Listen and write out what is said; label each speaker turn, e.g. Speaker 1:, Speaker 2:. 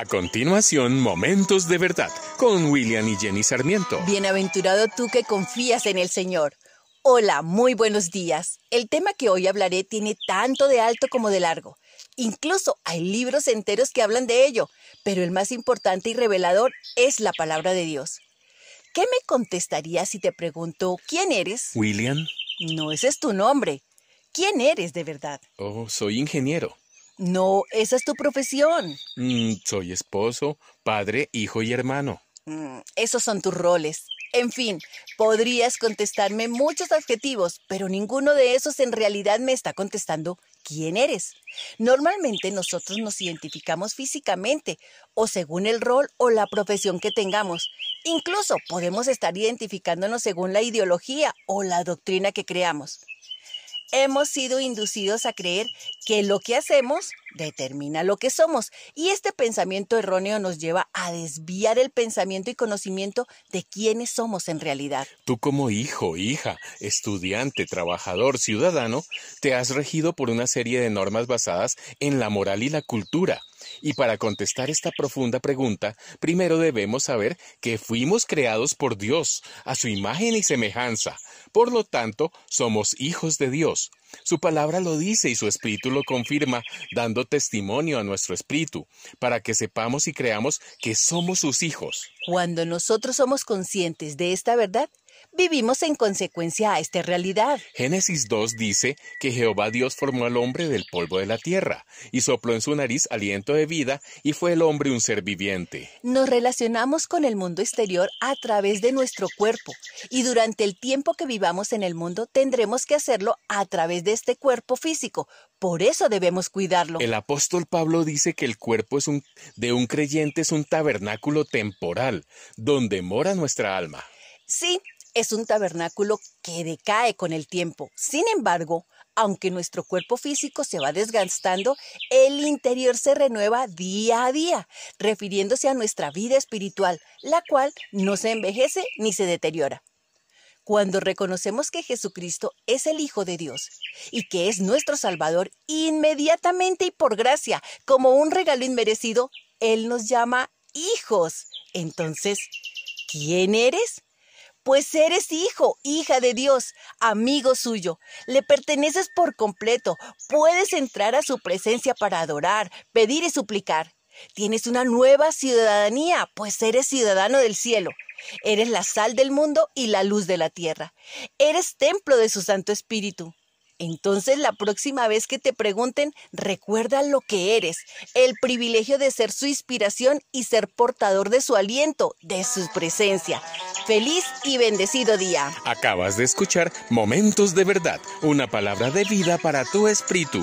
Speaker 1: A continuación, Momentos de Verdad con William y Jenny Sarmiento.
Speaker 2: Bienaventurado tú que confías en el Señor. Hola, muy buenos días. El tema que hoy hablaré tiene tanto de alto como de largo. Incluso hay libros enteros que hablan de ello, pero el más importante y revelador es la palabra de Dios. ¿Qué me contestarías si te pregunto quién eres?
Speaker 1: William.
Speaker 2: No, ese es tu nombre. ¿Quién eres de verdad?
Speaker 1: Oh, soy ingeniero.
Speaker 2: No, esa es tu profesión.
Speaker 1: Mm, soy esposo, padre, hijo y hermano.
Speaker 2: Mm, esos son tus roles. En fin, podrías contestarme muchos adjetivos, pero ninguno de esos en realidad me está contestando quién eres. Normalmente nosotros nos identificamos físicamente o según el rol o la profesión que tengamos. Incluso podemos estar identificándonos según la ideología o la doctrina que creamos hemos sido inducidos a creer que lo que hacemos determina lo que somos y este pensamiento erróneo nos lleva a desviar el pensamiento y conocimiento de quiénes somos en realidad.
Speaker 1: Tú como hijo, hija, estudiante, trabajador, ciudadano, te has regido por una serie de normas basadas en la moral y la cultura. Y para contestar esta profunda pregunta, primero debemos saber que fuimos creados por Dios, a su imagen y semejanza. Por lo tanto, somos hijos de Dios. Su palabra lo dice y su espíritu lo confirma, dando testimonio a nuestro espíritu, para que sepamos y creamos que somos sus hijos.
Speaker 2: Cuando nosotros somos conscientes de esta verdad, vivimos en consecuencia a esta realidad.
Speaker 1: Génesis 2 dice que Jehová Dios formó al hombre del polvo de la tierra y sopló en su nariz aliento de vida y fue el hombre un ser viviente.
Speaker 2: Nos relacionamos con el mundo exterior a través de nuestro cuerpo y durante el tiempo que vivamos en el mundo tendremos que hacerlo a través de este cuerpo físico. Por eso debemos cuidarlo.
Speaker 1: El apóstol Pablo dice que el cuerpo es un, de un creyente es un tabernáculo temporal donde mora nuestra alma.
Speaker 2: Sí, es un tabernáculo que decae con el tiempo. Sin embargo, aunque nuestro cuerpo físico se va desgastando, el interior se renueva día a día, refiriéndose a nuestra vida espiritual, la cual no se envejece ni se deteriora. Cuando reconocemos que Jesucristo es el Hijo de Dios y que es nuestro Salvador, inmediatamente y por gracia, como un regalo inmerecido, Él nos llama hijos. Entonces, ¿quién eres? Pues eres hijo, hija de Dios, amigo suyo, le perteneces por completo, puedes entrar a su presencia para adorar, pedir y suplicar. Tienes una nueva ciudadanía, pues eres ciudadano del cielo. Eres la sal del mundo y la luz de la tierra. Eres templo de su Santo Espíritu. Entonces la próxima vez que te pregunten, recuerda lo que eres, el privilegio de ser su inspiración y ser portador de su aliento, de su presencia. Feliz y bendecido día.
Speaker 1: Acabas de escuchar Momentos de Verdad, una palabra de vida para tu espíritu.